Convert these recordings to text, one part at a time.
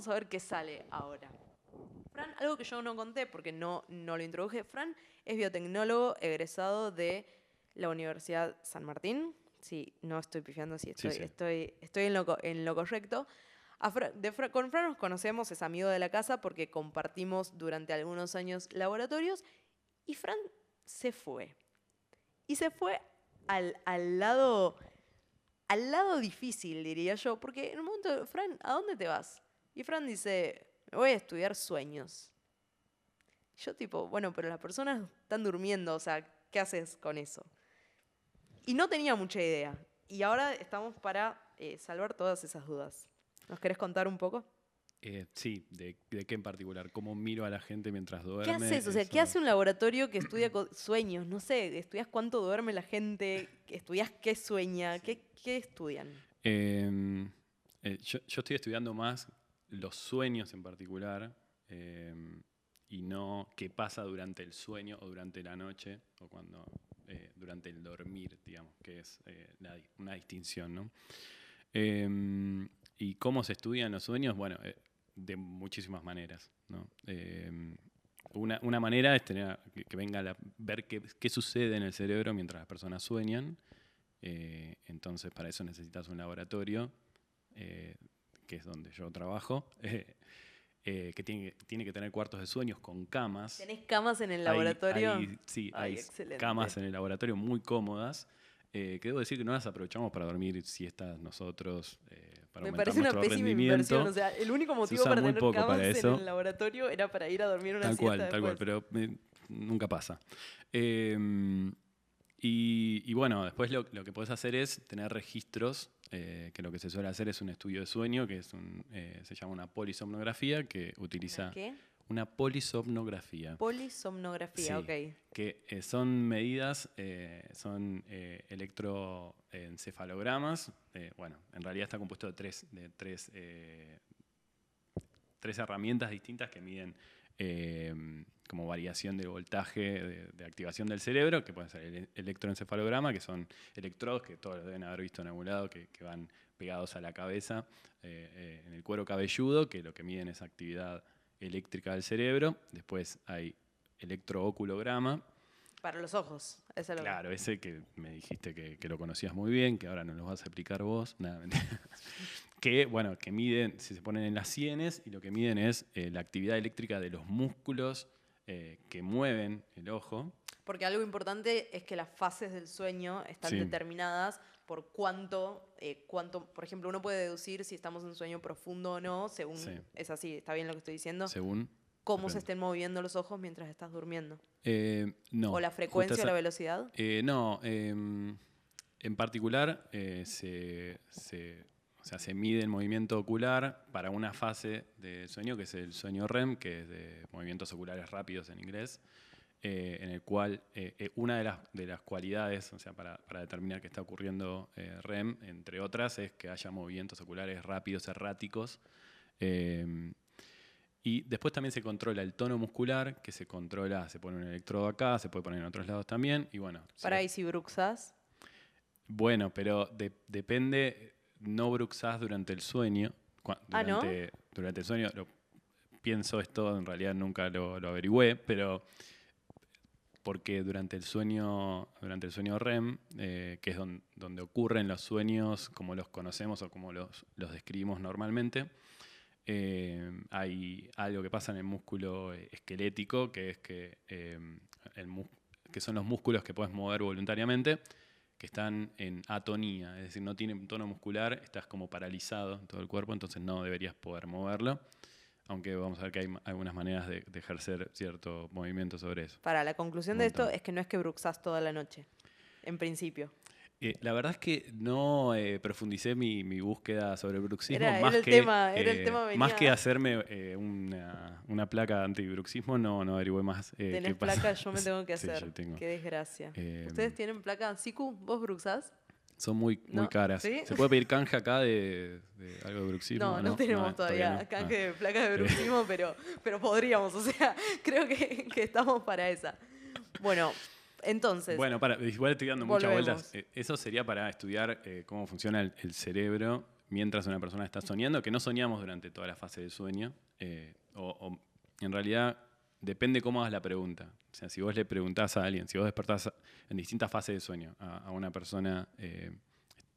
vamos a ver qué sale ahora. Fran, algo que yo no conté porque no, no lo introduje. Fran es biotecnólogo egresado de la Universidad San Martín. Sí, no estoy pifiando, sí, Sí, estoy, sí. estoy, estoy en, lo, en lo correcto. Fra- de Fra- con Fran nos conocemos, es amigo de la casa porque compartimos durante algunos años laboratorios y Fran se fue. Y se fue al, al lado al lado difícil, diría yo, porque en un momento, Fran, ¿a dónde te vas? Y Fran dice, me voy a estudiar sueños. Yo tipo, bueno, pero las personas están durmiendo, o sea, ¿qué haces con eso? Y no tenía mucha idea. Y ahora estamos para eh, salvar todas esas dudas. ¿Nos querés contar un poco? Eh, sí, de, de qué en particular? ¿Cómo miro a la gente mientras duerme? ¿Qué haces? O sea, ¿qué hace un laboratorio que estudia sueños? No sé, ¿estudias cuánto duerme la gente? ¿Estudias qué sueña? ¿Qué, qué estudian? Eh, eh, yo, yo estoy estudiando más los sueños en particular eh, y no qué pasa durante el sueño o durante la noche o cuando eh, durante el dormir, digamos, que es eh, la una distinción, ¿no? Eh, ¿Y cómo se estudian los sueños? Bueno, eh, de muchísimas maneras, ¿no? Eh, una, una manera es tener, que, que venga a ver qué, qué sucede en el cerebro mientras las personas sueñan. Entonces, para eso necesitas un laboratorio, que es donde yo trabajo, eh, eh, que tiene, tiene que tener cuartos de sueños con camas. ¿Tenés camas en el Hay- laboratorio? hay- sí, Ay, hay excelente. camas en el laboratorio muy cómodas. eh, que debo decir que no las aprovechamos para dormir siestas nosotros, eh, para Me parece una pésima inversión. O sea, el único motivo para tener camas en el laboratorio era para ir a dormir una Tal siesta cual, tal cual, después. pero eh, nunca pasa. Y, y bueno, después lo, lo que puedes hacer es tener registros, eh, que lo que se suele hacer es un estudio de sueño, que es un, eh, se llama una polisomnografía, que utiliza ¿Qué? una polisomnografía. Polisomnografía, Sí. ok. que eh, son medidas, eh, son eh, electroencefalogramas. bueno, en realidad está compuesto de tres, de tres, tres herramientas distintas que miden como variación del voltaje de, de activación del cerebro, que pueden ser el electroencefalograma, que son electrodos que todos los deben haber visto en algún lado, que, que van pegados a la cabeza, eh, eh, en el cuero cabelludo, que lo que miden es actividad eléctrica del cerebro. Después hay electrooculograma, Para los ojos. Eso es lo claro, ese que me dijiste que, que lo conocías muy bien, que ahora nos lo vas a explicar vos, nada, que, bueno, que miden, si se ponen en las sienes, y lo que miden es eh, la actividad eléctrica de los músculos eh, que mueven el ojo. Porque algo importante es que las fases del sueño están Sí. determinadas por cuánto, eh, cuánto, por ejemplo, uno puede deducir si estamos en sueño profundo o no, según, Sí. es así, está bien lo que estoy diciendo, Según. cómo se estén moviendo los ojos mientras estás durmiendo. Eh, no. o la frecuencia o la velocidad. Eh, no, em, en particular se, se- o sea, se mide el movimiento ocular para una fase del sueño, que es el sueño REM, que es de movimientos oculares rápidos en inglés, eh, en el cual eh, eh, una de las, de las cualidades, o sea, para, para determinar que está ocurriendo eh, REM, entre otras, es que haya movimientos oculares rápidos, erráticos. y después también se controla el tono muscular, que se controla, se pone un electrodo acá, se puede poner en otros lados también, y bueno. Para si bruxas. Bueno, pero de- depende, no bruxás durante el sueño. cua- Ah, ¿no? durante, durante el sueño, lo- pienso esto, en realidad nunca lo, lo averigüé, pero porque durante el sueño, durante el sueño REM, eh, que es don- donde ocurren los sueños como los conocemos o como los, los describimos normalmente, eh, hay algo que pasa en el músculo esquelético, que es que, eh, el que son los músculos que puedes mover voluntariamente, que están en atonía, es decir, no tienen tono muscular, estás como paralizado en todo el cuerpo, entonces no deberías poder moverlo, aunque vamos a ver que hay algunas maneras de, de ejercer cierto movimiento sobre eso. Para la conclusión de esto es que no es que bruxas toda la noche, en principio. Eh, la verdad es que no eh, profundicé mi, mi búsqueda sobre el bruxismo. Era- era más el que, tema, era el eh, tema, Más que hacerme una, una placa antibruxismo, no, no averigüé más. Tenés qué pasa. placa, yo me tengo que hacer. tengo. Qué desgracia. ¿Ustedes tienen placa? Siku, ¿vos bruxas? Son muy, caras. ¿sí? ¿Se puede pedir canje acá de, de algo de bruxismo? No, no, tenemos todavía no. canje de placa de bruxismo, pero, pero podríamos. O sea, creo que, que estamos para esa. Bueno, entonces, Bueno, para, igual estoy dando muchas vueltas. Eh, Eso sería para estudiar eh, cómo funciona el, el cerebro mientras una persona está soñando, que no soñamos durante toda la fase del sueño, eh, o, o en realidad depende cómo hagas la pregunta. O sea, si vos le preguntás a alguien, si vos despertás en distintas fases de sueño a, a una persona eh,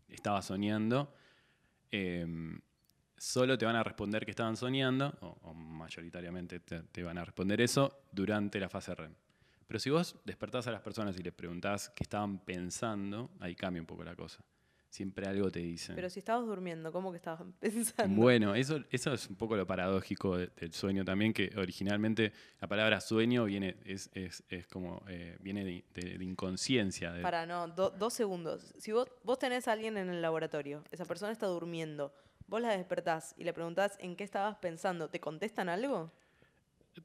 estaba soñando, solo te van a responder que estaban soñando, o, o mayoritariamente te, te van a responder eso, durante la fase REM. Pero si vos despertás a las personas y les preguntás qué estaban pensando, ahí cambia un poco la cosa. Siempre algo te dicen. Pero si estabas durmiendo, ¿cómo que estabas pensando? Bueno, eso, eso es un poco lo paradójico de- del sueño también, que originalmente la palabra sueño viene, es, es- es como, eh, viene de, de- de inconsciencia. Para, no, do- dos segundos. Si vos, vos tenés a alguien en el laboratorio, esa persona está durmiendo, vos la despertás y le preguntás en qué estabas pensando, ¿te contestan algo?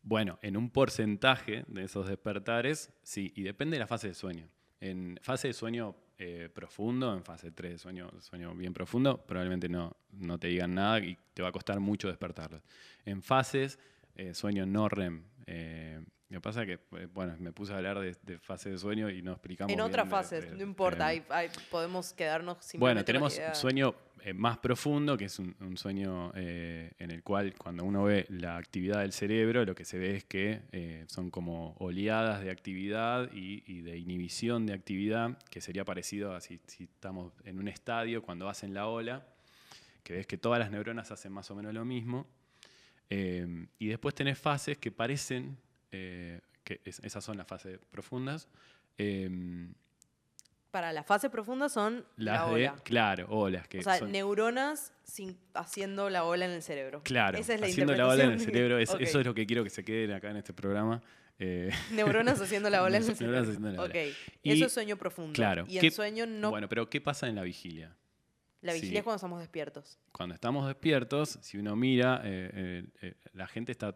Bueno, en un porcentaje de esos despertares, sí, y depende de la fase de sueño. En fase de sueño eh, profundo, en fase 3 de sueño, sueño bien profundo, probablemente no, no te digan nada y te va a costar mucho despertarlos. En fases, eh, sueño no REM. eh, me pasa que, eh, bueno, me puse a hablar de, de fase de sueño y no explicamos En otras fases, no importa, hay- podemos quedarnos simplemente bueno, tenemos un sueño eh, más profundo, que es un, un sueño eh, en el cual cuando uno ve la actividad del cerebro, lo que se ve es que eh, son como oleadas de actividad y, y de inhibición de actividad, que sería parecido a si, si estamos en un estadio cuando hacen la ola, que ves que todas las neuronas hacen más o menos lo mismo. Eh, y después tenés fases que parecen, eh, que es- esas son las fases profundas, eh, Para las fases profundas son las la de, claro, olas, que o sea, son- neuronas sin- haciendo la ola en el cerebro. Claro, Esa es la haciendo la ola en el cerebro, es- eso es lo que quiero que se queden acá en este programa. eh, Neuronas haciendo la ola en el Neuronas cerebro. haciendo la ola. Y- eso es sueño profundo. claro, Y ¿qué- en sueño no... Bueno, pero ¿qué pasa en la vigilia? la vigilia sí. es cuando estamos despiertos. Cuando estamos despiertos, si uno mira, eh, eh, la gente está,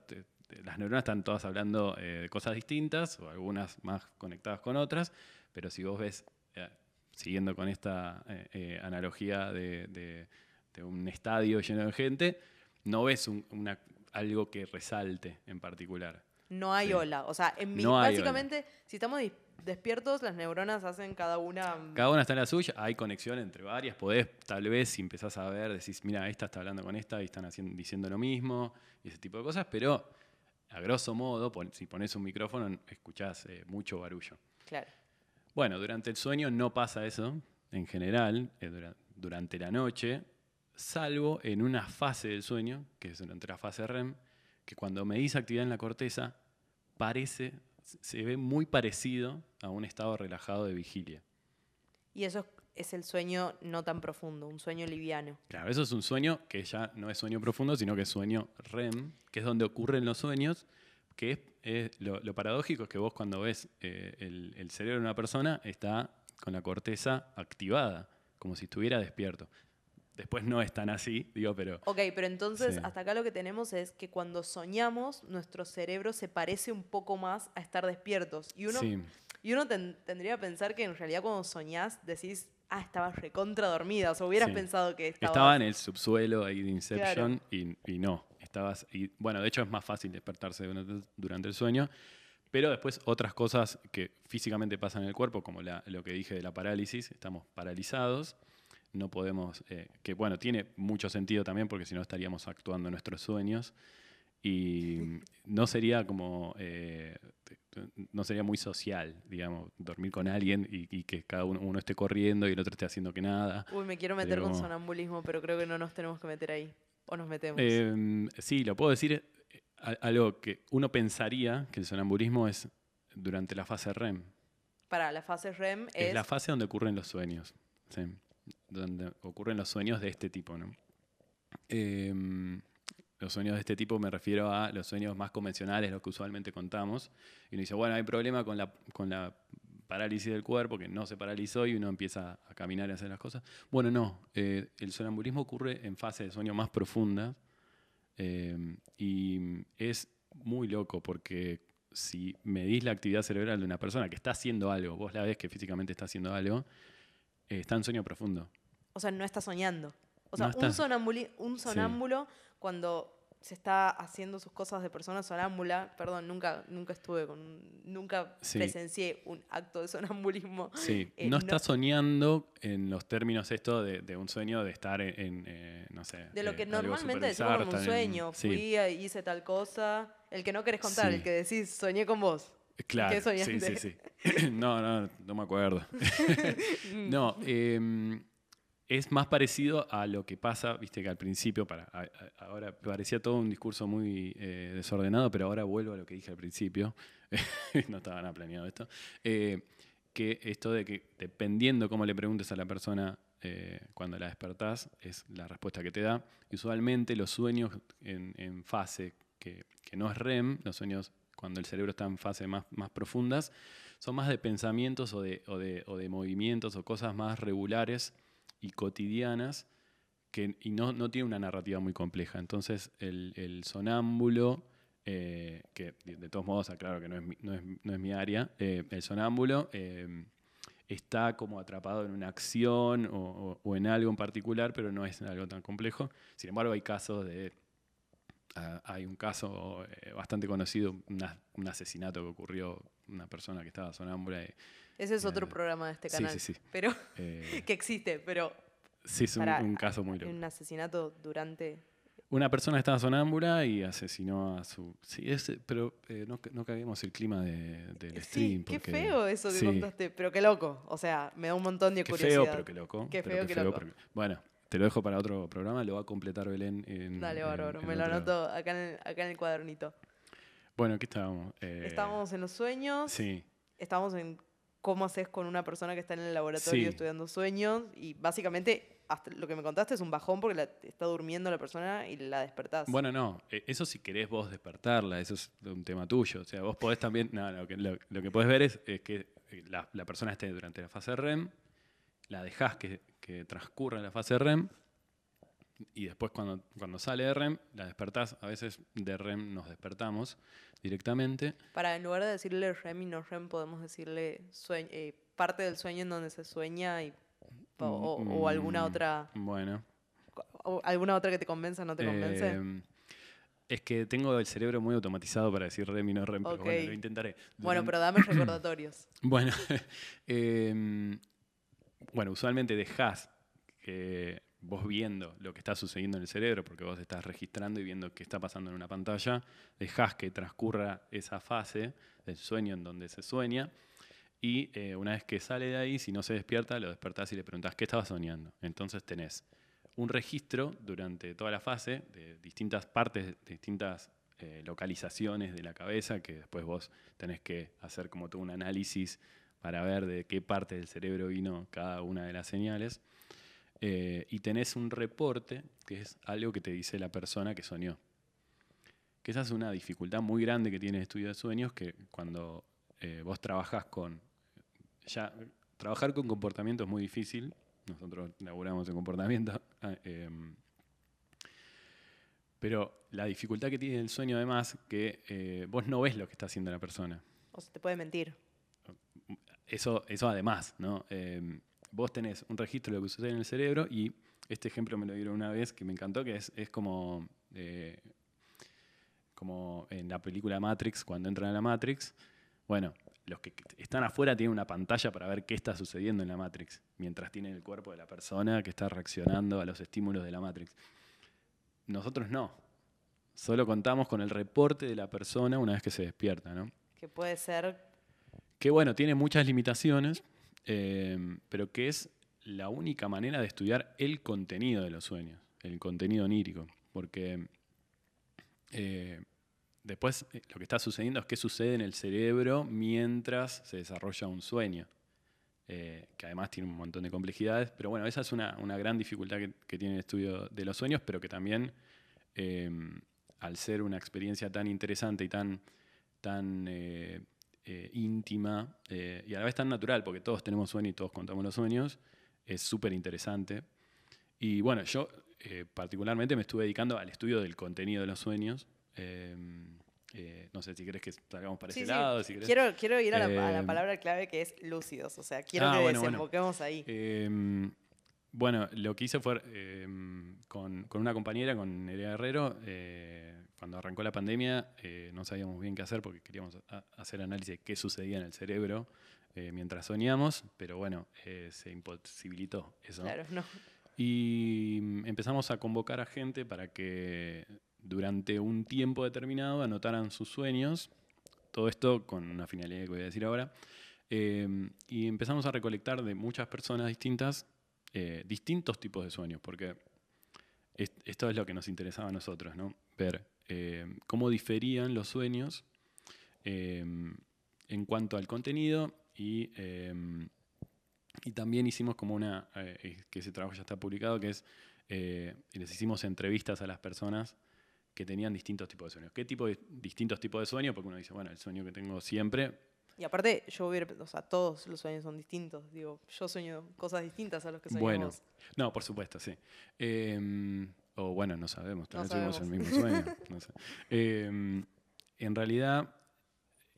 eh, las neuronas están todas hablando eh, de cosas distintas, o algunas más conectadas con otras, pero si vos ves, eh, siguiendo con esta eh, analogía de, de- de un estadio lleno de gente, no ves un- una- algo que resalte en particular. No hay Sí. ola. O sea, en mi- No hay básicamente, si estamos despiertos, las neuronas hacen cada una... mm, Cada una está en la suya, hay conexión entre varias, podés tal vez si empezás a ver, decís, mira, esta está hablando con esta y están haciendo, diciendo lo mismo, y ese tipo de cosas, pero a grosso modo, pon- si pones un micrófono, escuchás eh, mucho barullo. Claro. Bueno, durante el sueño no pasa eso, en general, eh, dura- durante la noche, salvo en una fase del sueño, que es durante la fase REM, que cuando medís actividad en la corteza, parece, se ve muy parecido a un estado relajado de vigilia. Y eso es, el sueño no tan profundo, un sueño liviano. Claro, eso es un sueño que ya no es sueño profundo, sino que es sueño REM, que es donde ocurren los sueños, que es, es lo, lo paradójico es que vos cuando ves eh, el, el cerebro de una persona está con la corteza activada, como si estuviera despierto. Después no es tan así, digo, pero Ok, pero entonces Sí. hasta acá lo que tenemos es que cuando soñamos, nuestro cerebro se parece un poco más a estar despiertos. Y uno, sí, y uno ten- tendría que pensar que en realidad cuando soñás decís, ah, estabas recontra dormida. O sea, hubieras Sí. pensado que estabas... estaba en el subsuelo ahí de Inception y, y no, estabas, y, bueno, de hecho es más fácil despertarse durante, durante el sueño, pero después otras cosas que físicamente pasan en el cuerpo, como la- lo que dije de la parálisis, estamos paralizados, no podemos, eh, que bueno, tiene mucho sentido también porque si no estaríamos actuando en nuestros sueños y no sería como, eh, no sería muy social, digamos, dormir con alguien y, y que cada uno, uno esté corriendo y el otro esté haciendo que nada. Uy, me quiero meter con sonambulismo, pero creo que no nos tenemos que meter ahí. O nos metemos. Eh, sí, lo puedo decir. Algo que uno pensaría que el sonambulismo es durante la fase REM. Para la fase REM Es, es... la fase donde ocurren los sueños. sí, donde ocurren los sueños de este tipo. ¿no? Eh, los sueños de este tipo me refiero a los sueños más convencionales, los que usualmente contamos. Y uno dice, bueno, hay problema con la, parálisis del cuerpo, que no se paralizó y uno empieza a caminar y a hacer las cosas. Bueno, no. eh, el sonambulismo ocurre en fase de sueño más profunda eh, y es muy loco porque si medís la actividad cerebral de una persona que está haciendo algo, vos la ves que físicamente está haciendo algo, eh, está en sueño profundo. O sea, no está soñando. O sea, No un, sonambuli- un sonámbulo, cuando se está haciendo sus cosas de persona sonámbula. Perdón, nunca, nunca estuve con. Nunca Sí. presencié un acto de sonambulismo. Sí, Eh, no no- está soñando en los términos esto de, de un sueño de estar en, en, eh, no sé. De lo eh, que normalmente decimos como un estar en- sueño. sí, Fui, hice tal cosa. El que no querés contar, Sí. el que decís, soñé con vos. claro. ¿qué sí, sí, sí. no, no, no me acuerdo. no, em, es más parecido a lo que pasa, viste que al principio, para, ahora parecía todo un discurso muy eh, desordenado, pero ahora vuelvo a lo que dije al principio. no estaba nada planeado esto. Eh, que esto de que dependiendo cómo le preguntes a la persona eh, cuando la despertás, es la respuesta que te da. Usualmente los sueños en, en fase que, que no es REM, los sueños cuando el cerebro está en fase más, más profundas, son más de pensamientos o de, o de- o de movimientos o cosas más regulares y cotidianas que, y no, no tiene una narrativa muy compleja. Entonces el, sonámbulo, eh, que de, todos modos aclaro que no es mi, no es, no es mi área, eh, el sonámbulo eh, está como atrapado en una acción o en algo en particular, pero no es algo tan complejo. Sin embargo, hay casos de... ah, hay un caso eh, bastante conocido, una- un asesinato que ocurrió, una persona que estaba sonámbula. y, Ese es otro Eh, programa de este sí, canal. sí, sí. Pero eh, que existe, pero sí, es un, Pará, un caso muy loco. un asesinato durante. Una persona estaba sonámbula y asesinó a su... Sí, es, pero eh, no, no caguemos el clima de- del stream. Sí, qué porque- feo eso que sí, contaste, pero qué loco. O sea, me da un montón de Qué curiosidad. feo, pero qué loco. Qué pero feo, qué loco. pero- Bueno, te lo dejo para otro programa, lo va a completar Belén en... Dale, bárbaro. me lo otro- anoto acá en el, acá en el cuadernito. Bueno, aquí estábamos. Eh, Estábamos en los sueños. Sí, Estamos en cómo haces con una persona que está en el laboratorio Sí. estudiando sueños. Y básicamente, hasta lo que me contaste es un bajón porque la- está durmiendo la persona y la despertás. Bueno, no, eh, eso si querés vos despertarla, eso es un tema tuyo. O sea, vos podés también, no, lo que, lo, lo que podés ver es, es que eh, la, la persona esté durante la fase REM, la dejás que, que transcurra la fase REM y después cuando, cuando sale de REM, la despertás. A veces de REM nos despertamos directamente. Para en lugar de decirle REM y no REM, podemos decirle sueñ- eh, parte del sueño en donde se sueña y, o, o- o alguna Mm, otra Bueno. o alguna otra que te convenza, no te convence. Eh, es que tengo el cerebro muy automatizado para decir REM y no REM, pero bueno, lo intentaré. bueno, pero dame recordatorios. Bueno, em, bueno, usualmente dejás que vos viendo lo que está sucediendo en el cerebro, porque vos estás registrando y viendo qué está pasando en una pantalla, dejás que transcurra esa fase del sueño en donde se sueña, y eh, una vez que sale de ahí, si no se despierta, lo despertás y le preguntás qué estaba soñando. Entonces tenés un registro durante toda la fase de distintas partes, de distintas eh, localizaciones de la cabeza, que después vos tenés que hacer como todo un análisis para ver de qué parte del cerebro vino cada una de las señales. Eh, y tenés un reporte, que es algo que te dice la persona que soñó. Que esa es una dificultad muy grande que tiene el estudio de sueños, que cuando eh, vos trabajás con... Ya, trabajar con comportamiento es muy difícil. Nosotros laburamos en comportamiento. ah, em, pero la dificultad que tiene el sueño, además, que eh, vos no ves lo que está haciendo la persona. O se te puede mentir. Eso, eso además, ¿no? Eh, vos tenés un registro de lo que sucede en el cerebro y este ejemplo me lo dieron una vez que me encantó, que es, es como, eh, como en la película Matrix, cuando entran a la Matrix. Bueno, los que están afuera tienen una pantalla para ver qué está sucediendo en la Matrix, mientras tienen el cuerpo de la persona que está reaccionando a los estímulos de la Matrix. Nosotros no. Solo contamos con el reporte de la persona una vez que se despierta, ¿no? Que puede ser. Que bueno, tiene muchas limitaciones, eh, pero que es la única manera de estudiar el contenido de los sueños, el contenido onírico, porque eh, después eh, lo que está sucediendo es qué sucede en el cerebro mientras se desarrolla un sueño, que además tiene un montón de complejidades, pero bueno, esa es una, una gran dificultad que, que tiene el estudio de los sueños, pero que también, al ser una experiencia tan interesante y tan, tan eh, íntima eh, y a la vez tan natural, porque todos tenemos sueños y todos contamos los sueños, es súper interesante. Y bueno, yo eh, particularmente me estuve dedicando al estudio del contenido de los sueños. Eh, eh, no sé si querés que salgamos para Sí, ese sí, lado. Si. Quiero, quiero ir a la, a la Eh, palabra clave que es lúcidos. O sea, quiero ah, que bueno, bueno. desemboquemos ahí. Bueno, lo que hice fue eh, con, con una compañera, con Nerea Herrero, eh, cuando arrancó la pandemia eh, no sabíamos bien qué hacer porque queríamos hacer análisis de qué sucedía en el cerebro eh, mientras soñamos, pero bueno, se imposibilitó eso. Claro, no. Y mm, empezamos a convocar a gente para que durante un tiempo determinado anotaran sus sueños. Todo esto con una finalidad que voy a decir ahora. Eh, y empezamos a recolectar de muchas personas distintas eh, distintos tipos de sueños, porque es- esto es lo que nos interesaba a nosotros, ¿no? Ver eh, cómo diferían los sueños eh, en cuanto al contenido y, eh, y también hicimos como una, eh, que ese trabajo ya está publicado, que es, les hicimos entrevistas a las personas que tenían distintos tipos de sueños. ¿Qué tipo de distintos tipos de sueños? Porque uno dice, bueno, el sueño que tengo siempre, Y aparte, yo hubiera, o sea, todos los sueños son distintos. Digo, yo sueño cosas distintas a los que soñamos. Bueno, no, por supuesto, sí. Eh, o bueno, no sabemos, tal vez tuvimos el mismo sueño. no sé. Eh, en realidad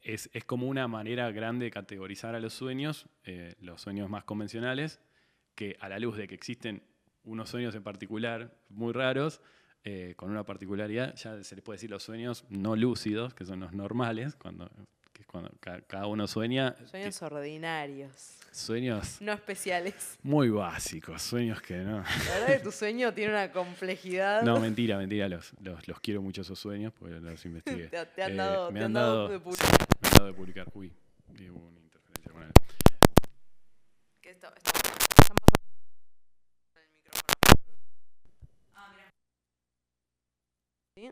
es, es como una manera grande de categorizar a los sueños, eh, los sueños más convencionales, que a la luz de que existen unos sueños en particular muy raros, eh, con una particularidad, ya se les puede decir los sueños no lúcidos, que son los normales, cuando, que es cuando ca- cada uno sueña. Sueños ordinarios, que- sueños no especiales. muy básicos, sueños que no. La verdad que tu sueño tiene una complejidad. No, mentira, mentira, los, los, los quiero mucho esos sueños porque los investigué. te, te han Eh, dado, me te han han dado dado- de pu- Me han dado de publicar. Uy, hubo una interferencia con él. ¿Qué está, está- están pasando el micrófono? Ah, mira. ¿Sí?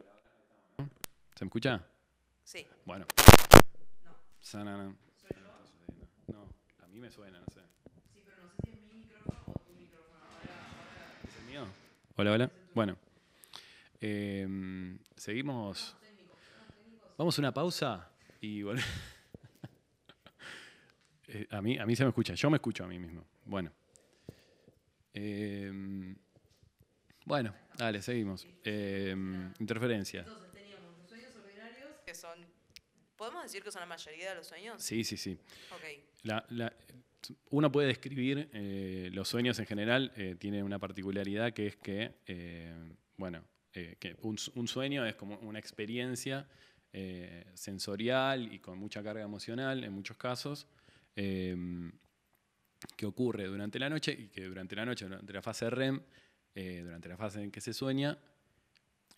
¿Se me escucha? Sí. Bueno. Sanana. No, a mí me suena, no sé. ¿Es el mío? Hola, hola. Bueno. Em, seguimos. Vamos a una pausa y volvemos. Eh, a, mí, a mí se me escucha, yo me escucho a mí mismo. Bueno. Em, bueno, dale, seguimos. Em, interferencia. Entonces teníamos los sueños ordinarios, que son. ¿Podemos decir que son la mayoría de los sueños? Sí, sí, sí. Ok. La- la- uno puede describir eh, los sueños en general, eh, tiene una particularidad que es que, eh, bueno, eh, que un, sueño es como una experiencia sensorial y con mucha carga emocional en muchos casos, que ocurre durante la noche y que durante la noche, durante la fase REM, eh, durante la fase en que se sueña,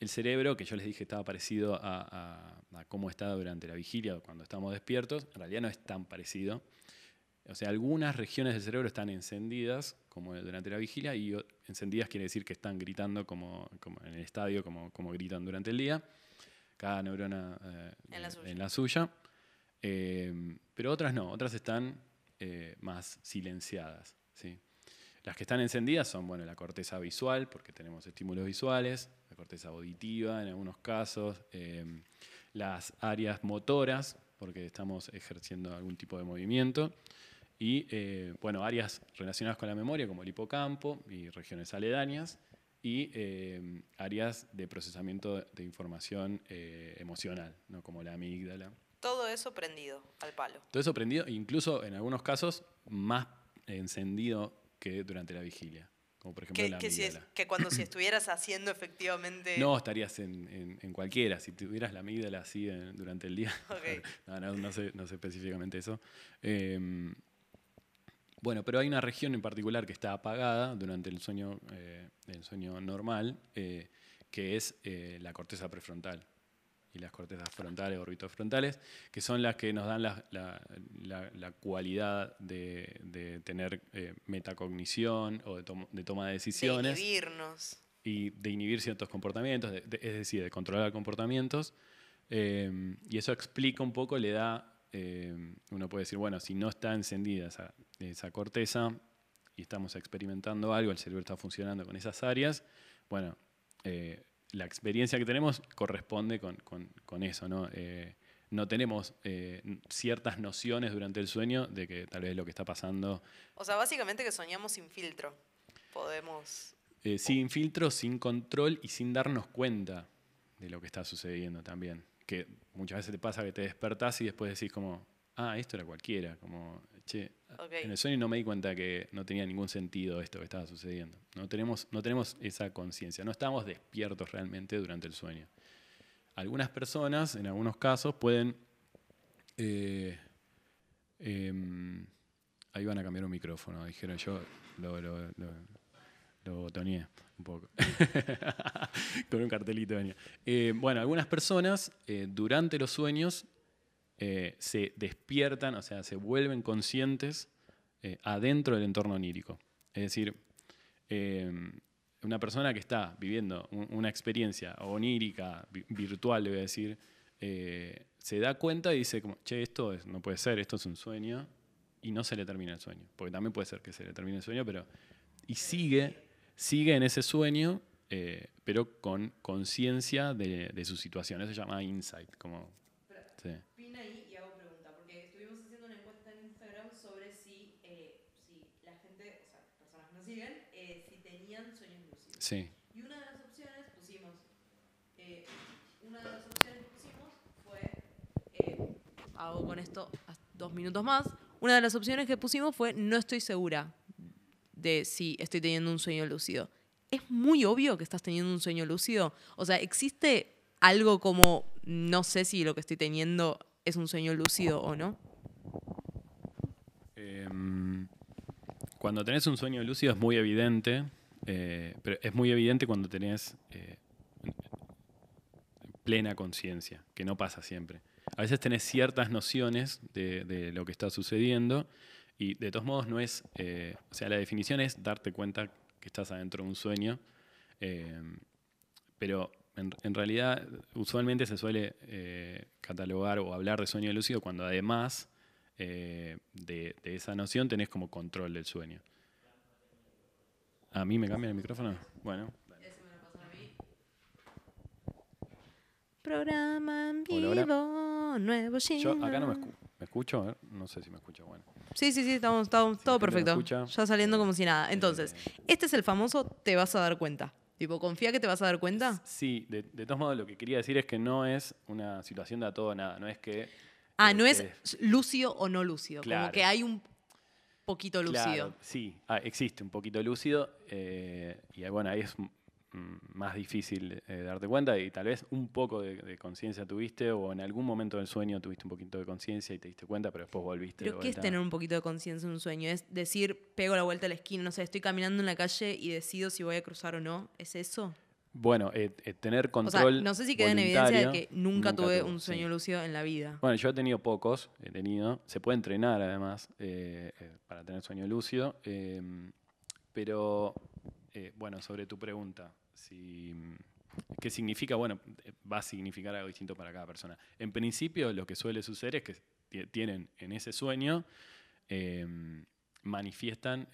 el cerebro, que yo les dije estaba parecido a, a- a cómo está durante la vigilia, cuando estamos despiertos, en realidad no es tan parecido. O sea, algunas regiones del cerebro están encendidas, como durante la vigilia, y o- encendidas quiere decir que están gritando como, como en el estadio, como, como gritan durante el día. Cada neurona eh, En la suya. en la suya. Eh, pero otras no, otras están eh, más silenciadas. ¿sí? Las que están encendidas son bueno, la corteza visual, porque tenemos estímulos visuales, la corteza auditiva en algunos casos, eh, las áreas motoras, porque estamos ejerciendo algún tipo de movimiento, y eh, bueno, áreas relacionadas con la memoria, como el hipocampo y regiones aledañas, y eh, áreas de procesamiento de información eh, emocional, ¿no? como la amígdala. Todo eso prendido al palo. Todo eso prendido, incluso en algunos casos más encendido que durante la vigilia, como por ejemplo Que, la que, si es- que cuando si estuvieras haciendo efectivamente. No estarías en, en- en cualquiera, si tuvieras la amígdala así en- durante el día. No, no, no sé, no sé específicamente eso. Eh, bueno, pero hay una región en particular que está apagada durante el sueño, eh, el sueño normal, eh, que es eh, la corteza prefrontal y las cortezas frontales, orbitofrontales, que son las que nos dan la, la- la- la cualidad de, de tener eh, metacognición o de, tom- de toma de de decisiones inhibirnos. y de inhibir ciertos comportamientos, de- de- es decir, de controlar comportamientos. eh, y eso explica un poco, le da, eh, uno puede decir, bueno, si no está encendida esa, esa corteza y estamos experimentando algo, el cerebro está funcionando con esas áreas, bueno, eh, la experiencia que tenemos corresponde con, con- con eso, ¿no? Eh, no tenemos eh, ciertas nociones durante el sueño de que tal vez lo que está pasando O sea, básicamente que soñamos sin filtro. Podemos. eh, sin filtro, sin control y sin darnos cuenta de lo que está sucediendo también. Que muchas veces te pasa que te despertás y después decís como, ah, esto era cualquiera, como, che. En el sueño no me di cuenta que no tenía ningún sentido esto que estaba sucediendo. No tenemos, no tenemos esa conciencia, no estamos despiertos realmente durante el sueño. Algunas personas, en algunos casos, pueden... eh, em, ahí van a cambiar un micrófono, dijeron yo, lo, lo, lo- lo botoneé un poco. Con un cartelito venía. Eh, bueno, algunas personas eh, durante los sueños eh, se despiertan, o sea, se vuelven conscientes eh, adentro del entorno onírico. Es decir, eh, una persona que está viviendo un- una experiencia onírica, vi- virtual, le voy a decir, se da cuenta y dice, como, che, esto es- no puede ser, esto es un sueño, y no se le termina el sueño. Porque también puede ser que se le termine el sueño, pero. Y sigue, sigue en ese sueño, pero con conciencia de, de su situación. Eso se llama insight. Como, sí. Pin ahí y hago pregunta, porque estuvimos haciendo una encuesta en Instagram sobre si, eh, si la gente, o sea, las personas que nos siguen, eh, si tenían sueños lúcidos. Sí. Y una de las opciones pusimos, eh, una de las opciones que pusimos fue, eh, hago con esto dos minutos más, una de las opciones que pusimos fue no estoy segura de si estoy teniendo un sueño lúcido. Es muy obvio que estás teniendo un sueño lúcido. O sea, existe algo como no sé si lo que estoy teniendo es un sueño lúcido o no. Em, cuando tenés un sueño lúcido es muy evidente, eh, pero es muy evidente cuando tenés eh, plena conciencia, que no pasa siempre. A veces tenés ciertas nociones de, lo que está sucediendo y de todos modos no es, eh, o sea, la definición es darte cuenta que estás adentro de un sueño, eh, pero en, en realidad usualmente se suele catalogar o hablar de sueño lúcido cuando además de, de esa noción tenés como control del sueño. ¿A mí me cambia el micrófono? Bueno. Programa en Hola, hola. vivo, nuevo Yo acá no me, escu- ¿me escucho, a ver, no sé si me escucho bueno. Sí, sí, sí, estamos, estamos Si todo perfecto. escucha, ya saliendo como si nada. eh, Entonces, este es el famoso te vas a dar cuenta. Tipo, confía que te vas a dar cuenta. Sí, de, de todos modos lo que quería decir es que no es una situación de a todo o nada, no es que... Ah, eh, no es te- lúcido o no lúcido. Como Claro. que hay un poquito lúcido. Claro, sí, ah, existe un poquito lúcido eh, y bueno, ahí es más difícil eh, darte cuenta y tal vez un poco de, de conciencia tuviste o en algún momento del sueño tuviste un poquito de conciencia y te diste cuenta, pero después volviste. de Pero ¿qué es tener un poquito de conciencia en un sueño? Es decir, pego la vuelta a la esquina, no sé, estoy caminando en la calle y decido si voy a cruzar o no. ¿Es eso? Bueno, eh, eh, tener O control. sea, no sé si queda en evidencia de que nunca, tuve tuve, un sí. sueño lúcido en la vida. Bueno, yo he tenido pocos, he tenido. Se puede entrenar además eh, eh, para tener sueño lúcido. eh, pero, eh, bueno, sobre tu pregunta, si, ¿qué significa? Bueno, va a significar algo distinto para cada persona. En principio, lo que suele suceder es que ti- tienen en ese sueño, eh, manifiestan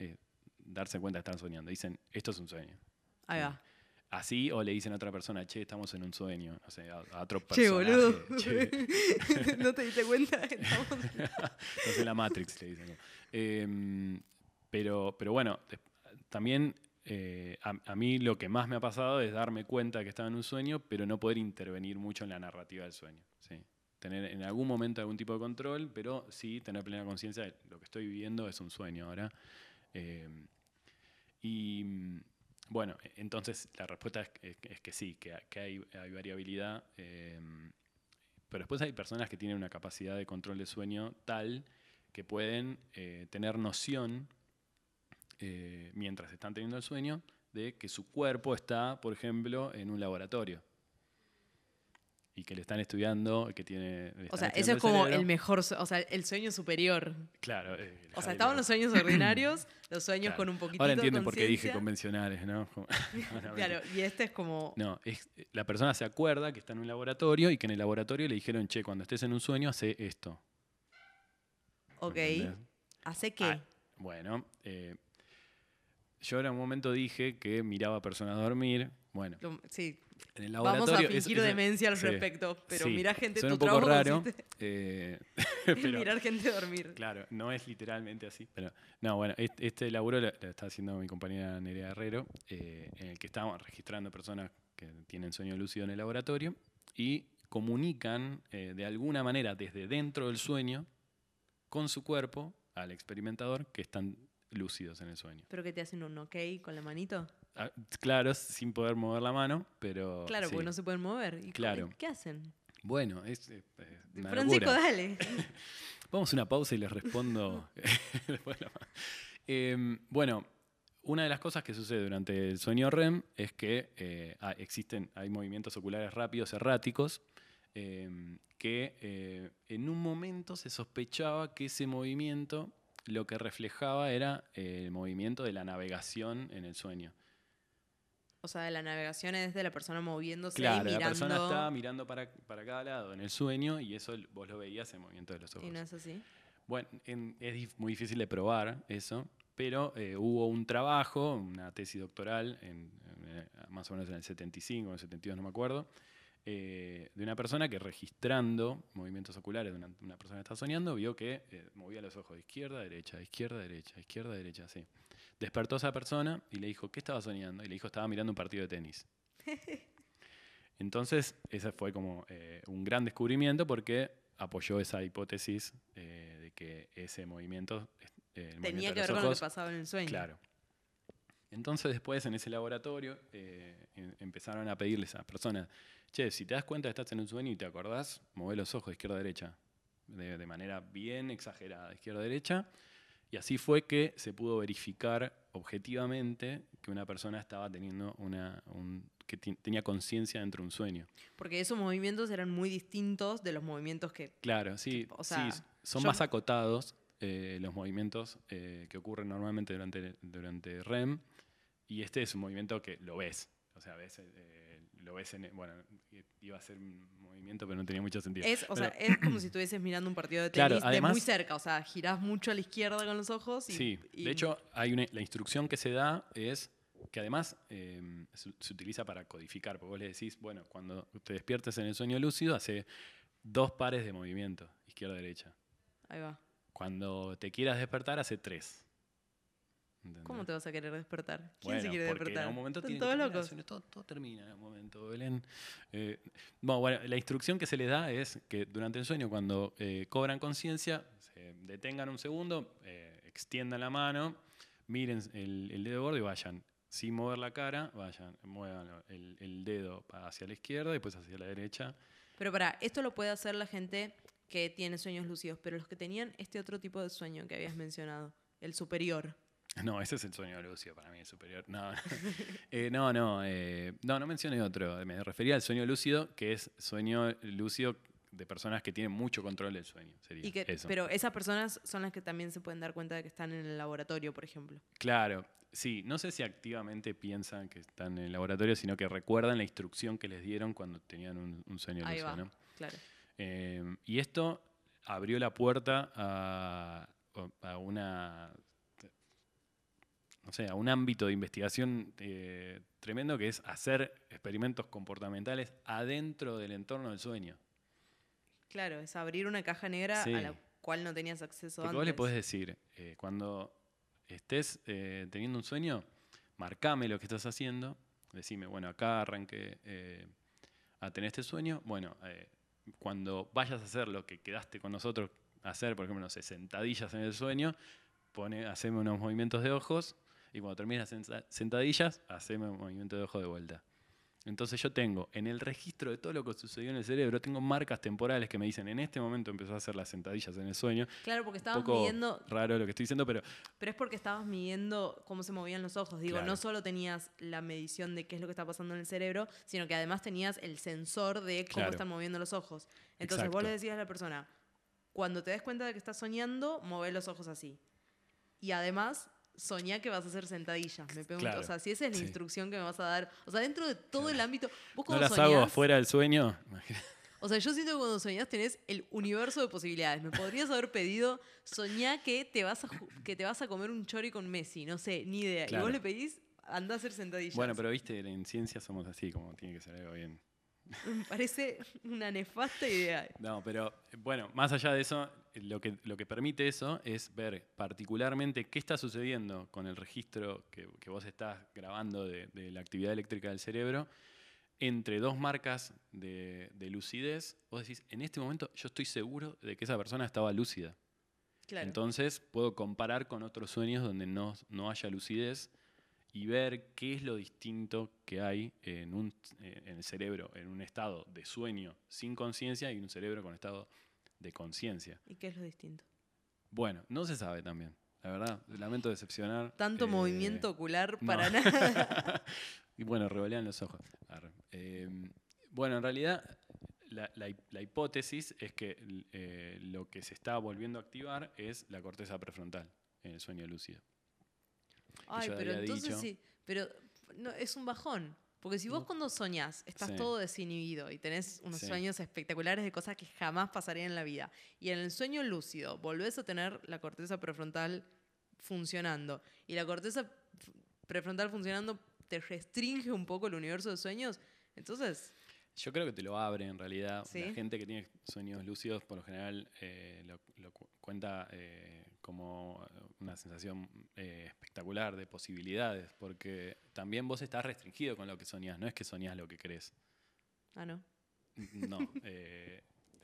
darse cuenta que están soñando. Dicen, esto es un sueño. Ahí Sí. va. Así, o le dicen a otra persona, che, estamos en un sueño. No sé, a, a otro Che, personaje. boludo. "Che, ¿No te diste cuenta? Estamos- no sé, la Matrix le dicen. Em, pero, pero bueno, también eh, a, a mí lo que más me ha pasado es darme cuenta que estaba en un sueño, pero no poder intervenir mucho en la narrativa del sueño. ¿sí? Tener en algún momento algún tipo de control, pero sí tener plena conciencia de lo que estoy viviendo es un sueño ahora. Em, y bueno, e- entonces la respuesta es, que- es que sí, que, ha- que hay, hay variabilidad. em, pero después hay personas que tienen una capacidad de control de sueño tal que pueden eh, tener noción, eh, mientras están teniendo el sueño, de que su cuerpo está, por ejemplo, en un laboratorio. Y que le están estudiando, que tiene... O sea, eso es como cerebro. el mejor, o sea, el sueño superior. Claro. eh, el O sea, estaban los sueños ordinarios, los sueños Claro. con un poquitito Ahora de entienden por qué dije convencionales, ¿no? Claro, y este es como... No, es, la persona se acuerda que está en un laboratorio y que en el laboratorio le dijeron, che, cuando estés en un sueño, hace esto. Ok, ¿entendés? ¿hace qué? Ah, bueno, eh, yo en un momento dije que miraba a personas dormir. Bueno, sí, en el vamos a es- fingir es- demencia al sí, respecto, pero sí, mirar gente, suena tu un poco raro. eh, pero- mirar gente dormir. Claro, no es literalmente así, pero no, bueno, este, este laburo lo, lo está haciendo mi compañera Nerea Herrero, eh, en el que estamos registrando personas que tienen sueño lúcido en el laboratorio y comunican eh, de alguna manera desde dentro del sueño con su cuerpo al experimentador que están lúcidos en el sueño. ¿Pero que te hacen un ok con la manito? Ah, claro, sin poder mover la mano, pero. Claro, sí. porque no se pueden mover. ¿Y Claro. ¿Qué hacen? Bueno, es, eh, eh, una Francisco, locura. dale. Vamos a una pausa y les respondo. Em, bueno, una de las cosas que sucede durante el sueño REM es que eh, ah, existen, hay movimientos oculares rápidos, erráticos, em, que en un momento se sospechaba que ese movimiento lo que reflejaba era el movimiento de la navegación en el sueño. O sea, de la navegación es de la persona moviéndose y Claro, mirando. la persona estaba mirando para, para cada lado en el sueño y eso vos lo veías en movimiento de los ojos. Y no es así. Bueno, en- es muy difícil de probar eso, pero eh, hubo un trabajo, una tesis doctoral, en, en, eh, más o menos en el 75 o en el 72, no me acuerdo, eh, de una persona que registrando movimientos oculares de una, una persona que estaba soñando, vio que eh, movía los ojos de izquierda derecha, de izquierda derecha, de izquierda derecha, así. Despertó a esa persona y le dijo, ¿qué estaba soñando? Y le dijo, estaba mirando un partido de tenis. Entonces, ese fue como eh, un gran descubrimiento porque apoyó esa hipótesis eh, de que ese movimiento, eh, el Tenía movimiento que ver con lo que pasaba en el sueño. Claro. Entonces después en ese laboratorio em- empezaron a pedirles a personas, che, si te das cuenta que estás en un sueño y te acordás, mueve los ojos de izquierda a derecha, de, de manera bien exagerada, de izquierda a derecha. Y así fue que se pudo verificar objetivamente que una persona estaba teniendo una, un- que tenía conciencia dentro de un sueño. Porque esos movimientos eran muy distintos de los movimientos que. Claro, sí, Tipo, o sea, sí, son yo- más acotados eh, los movimientos eh, que ocurren normalmente durante, durante REM. Y este es un movimiento que lo ves. O sea, ves, eh, lo ves en. Bueno, iba a ser un movimiento, pero no tenía mucho sentido. Es, o sea, es como si estuvieses mirando un partido de Claro, tenis de además- muy cerca. O sea, girás mucho a la izquierda con los ojos y. sí, y- de hecho, hay una, la instrucción que se da es que además eh, se, se utiliza para codificar. Porque vos le decís, bueno, cuando te despiertes en el sueño lúcido, hace dos pares de movimiento, izquierda-derecha. Ahí va. Cuando te quieras despertar, hace tres. ¿Entendés? ¿Cómo te vas a querer despertar? ¿Quién Bueno, se quiere porque despertar? en algún momento Están tiene que todos locos. Todo, todo termina en algún momento, Belén. Eh, bueno, bueno, la instrucción que se les da es que durante el sueño, cuando eh, cobran conciencia, se detengan un segundo, eh, extiendan la mano, miren el, el dedo gordo y vayan. Sin mover la cara, vayan, muevan el, el dedo hacia la izquierda y después hacia la derecha. Pero para, esto lo puede hacer la gente que tiene sueños lúcidos, pero los que tenían este otro tipo de sueño que habías mencionado, el superior. No, ese es el sueño lúcido para mí, el superior. No, Eh, no, no, eh, no, no mencioné otro. Me refería al sueño lúcido, que es sueño lúcido de personas que tienen mucho control del sueño. Sería Y que, eso. pero esas personas son las que también se pueden dar cuenta de que están en el laboratorio, por ejemplo. Claro, sí, no sé si activamente piensan que están en el laboratorio, sino que recuerdan la instrucción que les dieron cuando tenían un, un sueño Ahí lúcido, va. ¿no? Claro. Eh, y esto abrió la puerta a, a una no sé, a un ámbito de investigación eh, tremendo que es hacer experimentos comportamentales adentro del entorno del sueño. Claro, es abrir una caja negra Sí. a la cual no tenías acceso Porque antes. vos le podés decir, eh, cuando estés eh, teniendo un sueño, marcame lo que estás haciendo, decime, bueno, acá arranqué a tener este sueño, bueno, cuando vayas a hacer lo que quedaste con nosotros hacer, por ejemplo, no sé, sentadillas en el sueño, pone, haceme unos movimientos de ojos y cuando terminas las sentadillas, haceme un movimiento de ojo de vuelta. Entonces yo tengo en el registro de todo lo que sucedió en el cerebro, tengo marcas temporales que me dicen, en este momento empezó a hacer las sentadillas en el sueño, Claro, porque un estabas poco midiendo, raro lo que estoy diciendo, pero pero es porque estabas midiendo cómo se movían los ojos. Digo, Claro. no solo tenías la medición de qué es lo que está pasando en el cerebro, sino que además tenías el sensor de cómo Claro. están moviendo los ojos. Entonces vos le decías a la persona, cuando te des cuenta de que estás soñando, mueve los ojos así. Y además, soñá que vas a hacer sentadillas. Me pregunto, Claro, o sea, si esa es la sí. instrucción que me vas a dar. O sea, dentro de todo el ámbito, vos no las hago soñás- afuera del sueño. O sea, yo siento que cuando soñás tenés el universo de posibilidades. Me podrías haber pedido, soñá que te vas a, que te vas a comer un chori con Messi, no sé, ni idea. Y vos le pedís, anda a hacer sentadillas. Bueno, pero viste, en ciencia somos así, como tiene que ser algo bien. Me parece una nefasta idea. No, pero eh, bueno, más allá de eso, eh, lo que, lo que permite eso es ver particularmente qué está sucediendo con el registro que, que vos estás grabando de, de la actividad eléctrica del cerebro entre dos marcas de, de lucidez. Vos decís, en este momento yo estoy seguro de que esa persona estaba lúcida. Claro. Entonces puedo comparar con otros sueños donde no, no haya lucidez y ver qué es lo distinto que hay en, un, eh, en el cerebro, en un estado de sueño sin conciencia y un cerebro con estado de conciencia. ¿Y qué es lo distinto? Bueno, no se sabe también. La verdad, lamento decepcionar. Tanto eh, movimiento ocular no. para nada. y bueno, revolean los ojos. Eh, bueno, en realidad la, la hipótesis es que eh, lo que se está volviendo a activar es la corteza prefrontal en el sueño lúcido. Ay, yo pero había entonces dicho- sí. Pero no, es un bajón. Porque si vos No. cuando soñás estás Sí. todo desinhibido y tenés unos Sí. sueños espectaculares de cosas que jamás pasarían en la vida, y en el sueño lúcido volvés a tener la corteza prefrontal funcionando, y la corteza prefrontal funcionando te restringe un poco el universo de sueños, entonces, Yo creo que te lo abre en realidad. ¿Sí? La gente que tiene sueños lúcidos por lo general eh, lo, lo cu- cuenta eh, como una sensación eh, espectacular de posibilidades, porque también vos estás restringido con lo que soñás, no es que soñás lo que crees. ah, no. No,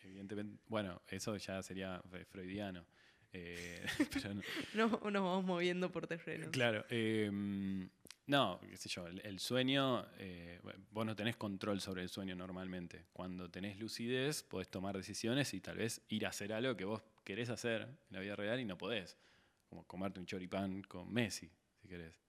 evidentemente, bueno, eso ya sería fre- freudiano. pero no. No, nos vamos moviendo por terrenos. Claro, eh, no, qué sé yo, el, el sueño, eh, vos no tenés control sobre el sueño normalmente. Cuando tenés lucidez, podés tomar decisiones y tal vez ir a hacer algo que vos querés hacer en la vida real y no podés. Como comerte un choripán con Messi, si querés.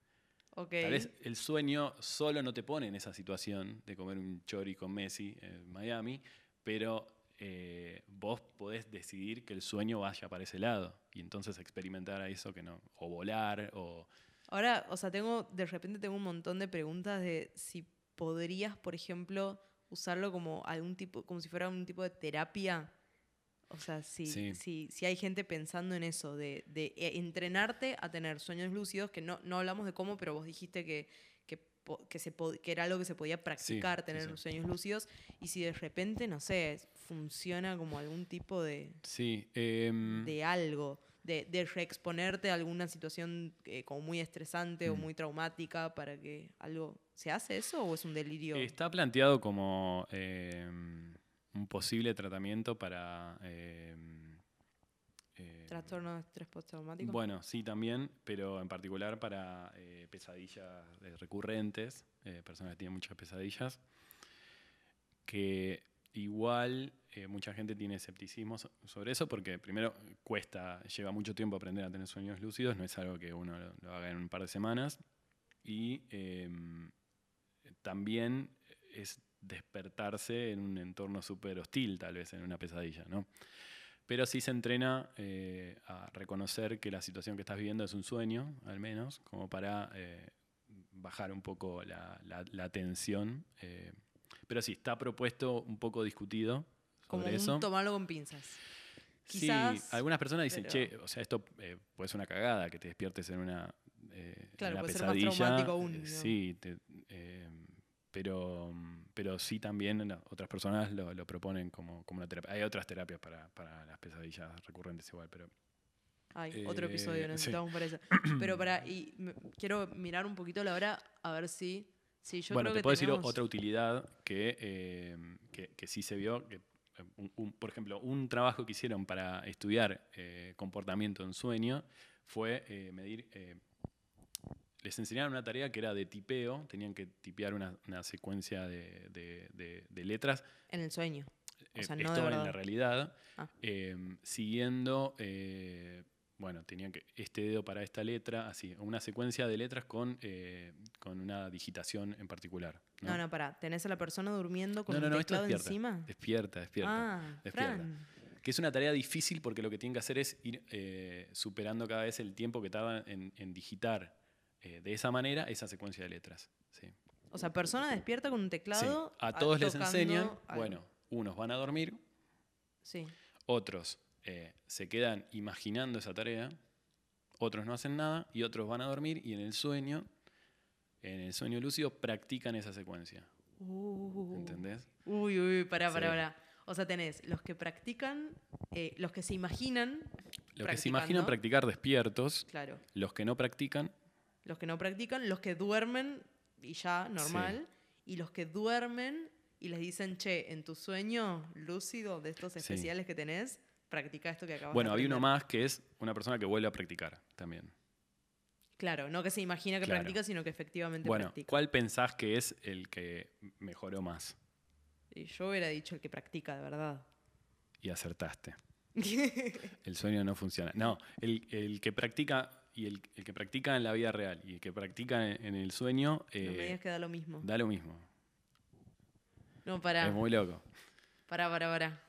Ok. Tal vez el sueño solo no te pone en esa situación de comer un chori con Messi en Miami, pero eh, vos podés decidir que el sueño vaya para ese lado y entonces experimentar a eso que no, o volar, o Ahora, o sea, tengo, de repente tengo un montón de preguntas de si podrías, por ejemplo, usarlo como algún tipo, como si fuera un tipo de terapia. O sea, si, Sí. si, si hay gente pensando en eso, de, de eh, entrenarte a tener sueños lúcidos, que no, no hablamos de cómo, pero vos dijiste que, que, que, se que era algo que se podía practicar, sí, tener sí. sueños lúcidos, y si de repente, no sé, funciona como algún tipo de, sí. em, de algo, de, de reexponerte a alguna situación eh, como muy estresante o Mm. muy traumática para que algo... ¿Se hace eso o es un delirio? Está planteado como em, un posible tratamiento para... eh, ¿Trastorno de estrés postraumático? Bueno, sí, también, pero en particular para eh, pesadillas eh, recurrentes, personas que tienen muchas pesadillas, que igual eh, mucha gente tiene escepticismo so- sobre eso porque primero cuesta, lleva mucho tiempo aprender a tener sueños lúcidos, no es algo que uno lo, lo haga en un par de semanas, y em, también es despertarse en un entorno súper hostil, tal vez en una pesadilla, ¿no? Pero sí se entrena eh, a reconocer que la situación que estás viviendo es un sueño, al menos, como para eh, bajar un poco la, tensión. Pero sí, está propuesto un poco discutido como sobre un eso. tomarlo con pinzas. Sí, Quizás, algunas personas dicen, pero- che, o sea, esto eh, puede ser una cagada, que te despiertes en una, eh, en Claro, una puede ser más pesadilla. traumático aún, eh. Sí, te- eh, pero, pero sí también no, otras personas lo, lo proponen como, como una terapia. Hay otras terapias para, para las pesadillas recurrentes igual, pero... Ay, otro Eh, episodio sí. necesitamos para eso. Pero para... Y me- quiero mirar un poquito la hora a ver si... yo bueno, creo te que puedo decir otra utilidad que, eh, que, que sí se vio, que, eh, un- un- por ejemplo, un trabajo que hicieron para estudiar eh, comportamiento en sueño fue eh, medir, les enseñaron una tarea que era de tipeo, tenían que tipear una, una secuencia de, de- de- de letras, En el sueño. O eh, sea, no en la realidad, Ah. eh, siguiendo, eh, bueno, tenían que este dedo para esta letra, así, una secuencia de letras con, eh, con una digitación en particular. ¿no? No, no, pará. ¿Tenés a la persona durmiendo con No, no, esto teclado despierta. encima? Despierta, despierta. Ah, despierta. Fran. Que es una tarea difícil porque lo que tienen que hacer es ir eh, superando cada vez el tiempo que tardan en, en digitar eh, de esa manera esa secuencia de letras. Sí. O sea, persona despierta con un Sí. teclado. A ah, todos les enseñan, algo. bueno, unos van a dormir, Sí. otros eh, se quedan imaginando esa tarea, otros no hacen nada y otros van a dormir y en el sueño, en el sueño lúcido, practican esa secuencia. Uh. ¿Entendés? Uy, uy, pará, pará, Sí. pará. O sea, tenés los que practican, eh, los que se imaginan. Los que se imaginan practicar despiertos, Claro. los que no practican, Los que no practican, los que duermen y ya, normal. Y los que duermen y les dicen, che, en tu sueño lúcido de estos Sí. especiales que tenés, practica esto que acabas Bueno, de había uno más que es una persona que vuelve a practicar también. Claro, no que se imagina que Claro. practica, sino que efectivamente Bueno, practica. ¿cuál pensás que es el que mejoró más? Y yo hubiera dicho el que practica de verdad. Y acertaste. El sueño no funciona. No, el, el que practica y el, el que practica en la vida real y el que practica en, en el sueño no me eh, digas que da lo mismo. da lo mismo. No, pará, Es muy loco. pará, pará, pará.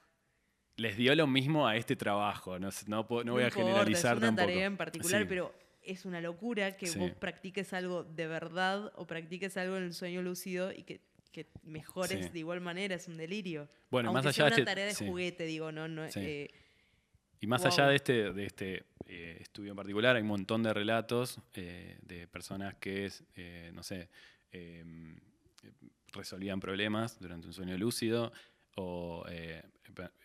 Les dio lo mismo a este trabajo. No, voy a generalizar es una tampoco. tarea en particular, Sí. pero es una locura que Sí. vos practiques algo de verdad o practiques algo en el sueño lúcido y que, que mejores Sí. de igual manera, es un delirio. Bueno, Aunque más sea allá una de este- tarea de juguete, digo, no, eh, Y más Wow. allá de este, de este eh, estudio en particular, hay un montón de relatos eh, de personas que, es, no sé, eh, resolvían problemas durante un sueño lúcido o eh,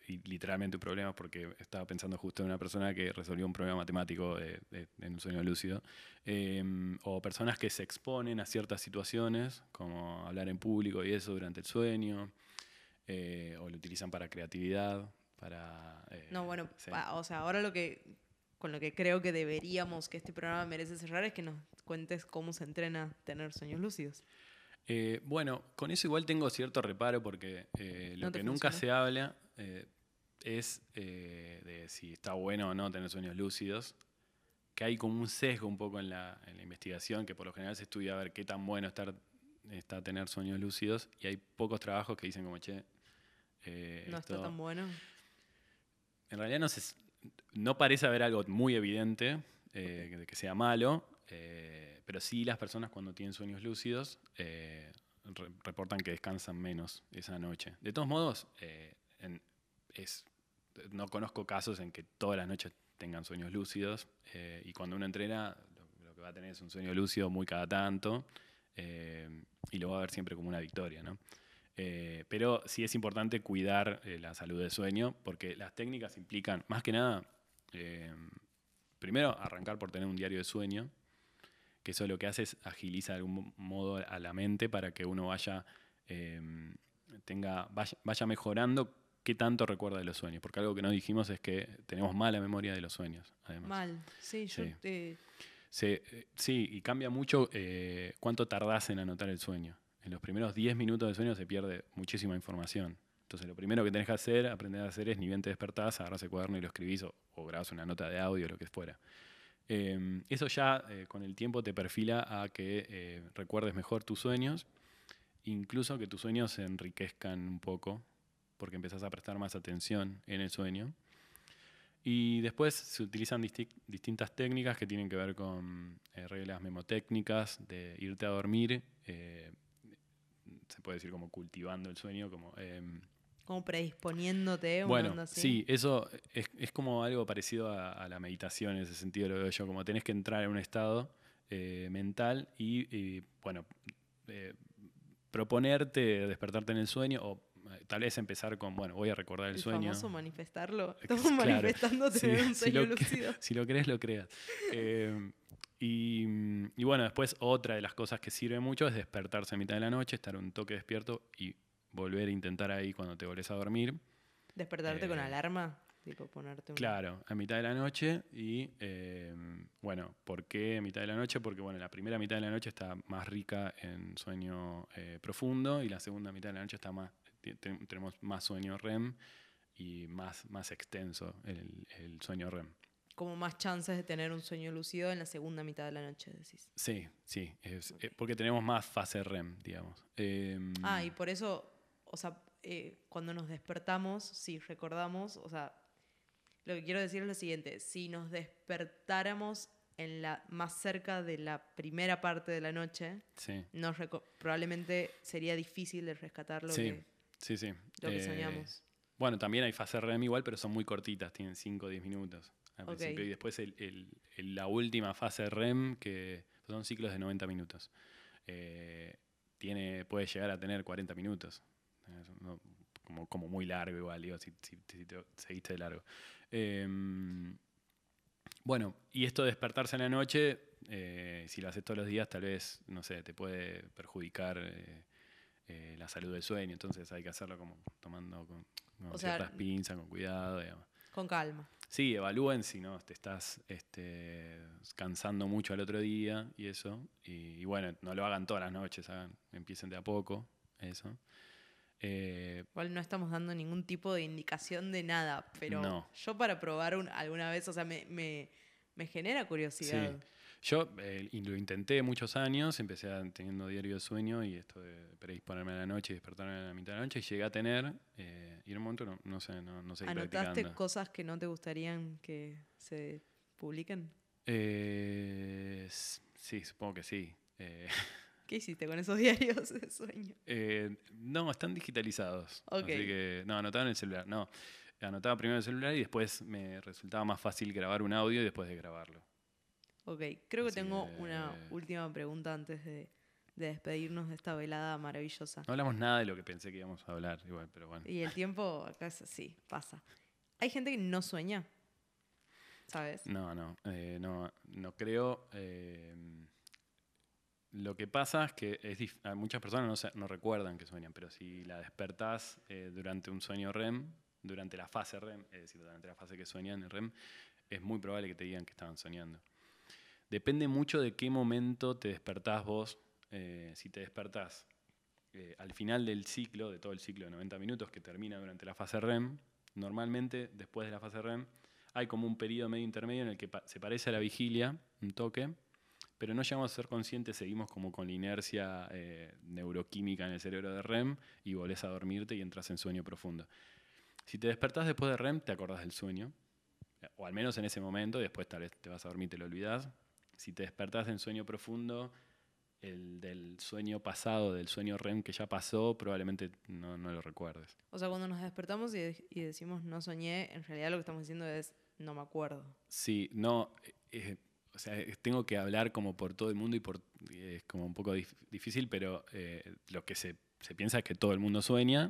y literalmente un problema porque estaba pensando justo en una persona que resolvió un problema matemático de- en un sueño lúcido eh, o personas que se exponen a ciertas situaciones como hablar en público y eso durante el sueño eh, o lo utilizan para creatividad para eh, No, bueno, sí. pa- o sea, ahora lo que con lo que creo que deberíamos que este programa merece cerrar es que nos cuentes cómo se entrena tener sueños lúcidos. Eh, bueno, con eso igual tengo cierto reparo porque eh, lo No que nunca se habla eh, es eh, de si está bueno o no tener sueños lúcidos. Que hay como un sesgo un poco en la, en la investigación, que por lo general se estudia a ver qué tan bueno estar, está tener sueños lúcidos. Y hay pocos trabajos que dicen como, che, eh, No esto- está tan bueno. en realidad no, se- no parece haber algo muy evidente eh, de que sea malo, eh, pero sí las personas cuando tienen sueños lúcidos re- reportan que descansan menos esa noche. De todos modos, no conozco casos en que todas las noches tengan sueños lúcidos eh, y cuando uno entrena lo, que va a tener es un sueño lúcido muy cada tanto eh, y lo va a ver siempre como una victoria. ¿no? Eh, pero sí es importante cuidar la salud del sueño, porque las técnicas implican, más que nada, primero arrancar por tener un diario de sueño, que eso lo que hace es agiliza de algún modo a la mente para que uno vaya, tenga, vaya mejorando qué tanto recuerda de los sueños, porque algo que no dijimos es que tenemos mala memoria de los sueños, además. Mal. Sí, yo Sí. eh, eh, sí, y cambia mucho eh, cuánto tardás en anotar el sueño. En los primeros 10 minutos del sueño se pierde muchísima información. Entonces, lo primero que tenés que hacer, aprender a hacer es, ni bien te despertás, agarrás el cuaderno y lo escribís o, o grabás una nota de audio, lo que fuera. Eh, eso ya con el tiempo te perfila a que recuerdes mejor tus sueños, incluso que tus sueños se enriquezcan un poco, porque empezás a prestar más atención en el sueño. Y después se utilizan disti- distintas técnicas que tienen que ver con eh, reglas memotécnicas, de irte a dormir, eh, se puede decir como cultivando el sueño, como... em, como predisponiéndote, bueno, así. sí, eso es, es como algo parecido a, a la meditación en ese sentido, lo veo yo, como tenés que entrar en un estado eh, mental y, y, bueno, proponerte despertarte en el sueño o tal vez empezar con, bueno, voy a recordar el, el sueño. famoso manifestarlo. Claro, Estamos sí, tener un si sueño lo lúcido. Si lo crees, lo creas. Eh, y, y bueno, después otra de las cosas que sirve mucho es despertarse a mitad de la noche, estar un toque despierto y volver a intentar ahí cuando te volvés a dormir. Despertarte con Eh, alarma, tipo ponerte un... Claro, a mitad de la noche y eh, bueno, ¿por qué a mitad de la noche? Porque bueno, la primera mitad de la noche está más rica en sueño eh, profundo y la segunda mitad de la noche está más, tenemos más sueño REM y más, más extenso el, el sueño REM. Como más chances de tener un sueño lúcido en la segunda mitad de la noche, decís. Sí, sí, es- eh, porque tenemos más fase REM, digamos. Em, Ah, y por eso, o sea, eh, cuando nos despertamos, si recordamos, o sea, lo que quiero decir es lo siguiente, si nos despertáramos en la más cerca de la primera parte de la noche, sí, probablemente sería difícil de rescatar lo, Sí, que, sí, sí. lo que Eh, soñamos. Bueno, también hay fase REM igual, pero son muy cortitas, tienen 5 o 10 minutos al principio. Y después el- el- el- la última fase REM, que son ciclos de 90 minutos, eh, tiene, puede llegar a tener 40 minutos. Como muy largo igual, digo, si, si- si te seguiste de largo. Em, bueno, y esto de despertarse en la noche, eh, si lo haces todos los días, tal vez, no sé, te puede perjudicar eh, eh, la salud del sueño. Entonces hay que hacerlo como tomando con, con sea, ciertas pinzas, con cuidado. digamos. Con calma. Sí, evalúen si no te estás este, cansando mucho al otro día y eso. Y, y bueno, no lo hagan todas las noches, hagan, empiecen de a poco, eso. Eh, Igual no estamos dando ningún tipo de indicación de nada, pero No. yo para probar un- alguna vez, o sea, me, me- me genera curiosidad. Sí. Yo eh, lo intenté muchos años, empecé a- teniendo diario de sueño y esto de predisponerme a la noche y despertarme a la mitad de la noche, y llegué a tener, eh, y en un momento no, no sé, no, no seguí ¿Anotaste practicando. cosas que no te gustarían que se publiquen? Eh, sí, supongo que sí. Eh, ¿Qué hiciste con esos diarios de sueño? eh, no, están digitalizados. Ok. Así que, no, anotaba en el celular. No, anotaba primero en el celular y después me resultaba más fácil grabar un audio y después de grabarlo. Ok, creo que Así tengo que- una última pregunta antes de, de despedirnos de esta velada maravillosa. No hablamos nada de lo que pensé que íbamos a hablar, igual, pero bueno. Y el tiempo acá es así, pasa. Hay gente que no sueña, ¿sabes? No, no, eh, no, no creo. eh, lo que pasa es que es dif- a muchas personas no, se- no recuerdan que sueñan, pero si la despertás eh, durante un sueño REM, durante la fase REM, es decir, durante la fase que sueñan en REM, es muy probable que te digan que estaban soñando. Depende mucho de qué momento te despertás vos. eh, si te despertás eh, al final del ciclo, de todo el ciclo de 90 minutos que termina durante la fase REM, normalmente después de la fase REM hay como un periodo medio intermedio en el que se parece a la vigilia, un toque, pero no llegamos a ser conscientes, seguimos como con la inercia eh, neuroquímica en el cerebro de REM y volvés a dormirte y entras en sueño profundo. Si te despertás después de REM, te acordás del sueño, o al menos en ese momento, después tal vez te vas a dormir y te lo olvidás. Si te despertás en sueño profundo, el del sueño pasado, del sueño REM que ya pasó, probablemente no, no lo recuerdes. O sea, cuando nos despertamos y, de- y decimos no soñé, en realidad lo que estamos diciendo es no me acuerdo. Sí, no, eh, eh, o sea, tengo que hablar como por todo el mundo y por eh, es como un poco dif- difícil, pero eh, lo que se, se piensa es que todo el mundo sueña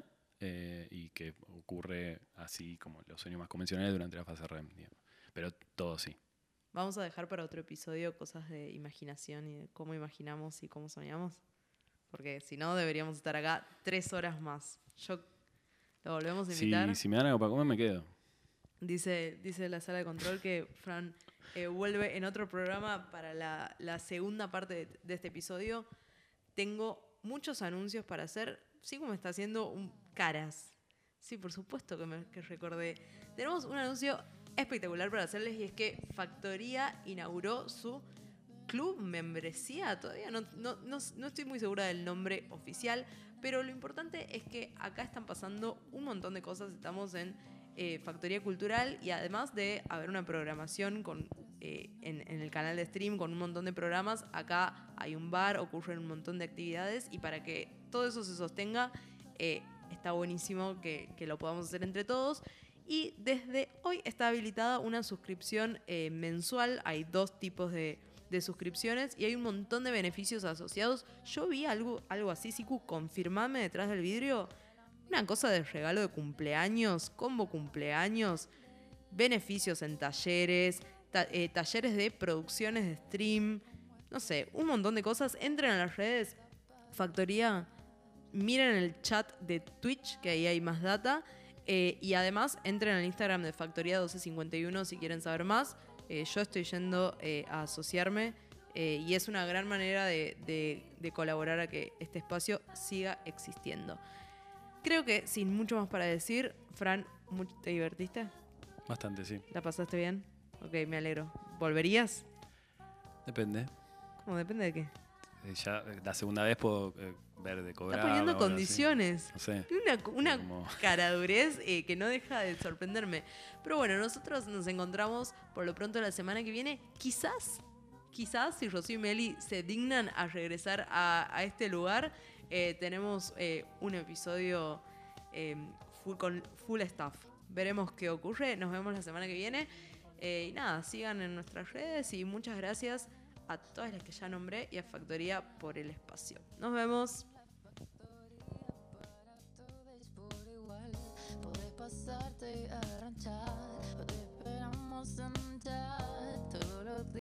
y que ocurre así como los sueños más convencionales durante la fase REM, digamos. Pero todo sí. Vamos a dejar para otro episodio cosas de imaginación y de cómo imaginamos y cómo soñamos. Porque si no, deberíamos estar acá tres horas más. Yo lo volvemos a invitar. si me dan algo para comer, me quedo. Dice, dice la sala de control que Fran eh, vuelve en otro programa para la, la segunda parte de, de este episodio. Tengo muchos anuncios para hacer. Sí, como está haciendo un caras. Sí, por supuesto que, me, que recordé. Tenemos un anuncio espectacular para hacerles y es que Factoría inauguró su club membresía. Todavía no, no, no, no estoy muy segura del nombre oficial, pero lo importante es que acá están pasando un montón de cosas. Estamos en eh, Factoría Cultural y además de haber una programación con, eh, en, el canal de stream con un montón de programas, acá hay un bar, ocurren un montón de actividades y para que todo eso se sostenga, eh, está buenísimo que, que lo podamos hacer entre todos. Y desde hoy está habilitada una suscripción eh, mensual. Hay dos tipos de, suscripciones y hay un montón de beneficios asociados. Yo vi algo, algo así, Siku, confirmame detrás del vidrio. Una cosa de regalo de cumpleaños, combo cumpleaños, beneficios en talleres, ta- eh, talleres de producciones de stream, no sé, un montón de cosas. Entren a las redes Factoría, miren el chat de Twitch, que ahí hay más data. Eh, y además entren al Instagram de Factoría 1251 si quieren saber más. Eh, yo estoy yendo eh, a asociarme y es una gran manera de, de- de colaborar a que este espacio siga existiendo. Creo que sin mucho más para decir, Fran, ¿te divertiste? Bastante, sí. ¿La pasaste bien? Ok, me alegro. ¿Volverías? Depende. ¿Cómo depende de qué? Eh, ya eh, la segunda vez puedo eh, ver de cobrar. Está poniendo condiciones. No sé. Una, una como- caradurez eh, que no deja de sorprenderme. Pero bueno, nosotros nos encontramos por lo pronto la semana que viene. Quizás, quizás si Rocío y Meli se dignan a regresar a, a este lugar, eh, tenemos un episodio eh, full, con full staff. Veremos qué ocurre. Nos vemos la semana que viene. Y nada, sigan en nuestras redes y muchas gracias a todas las que ya nombré y a Factoría por el espacio. Nos vemos.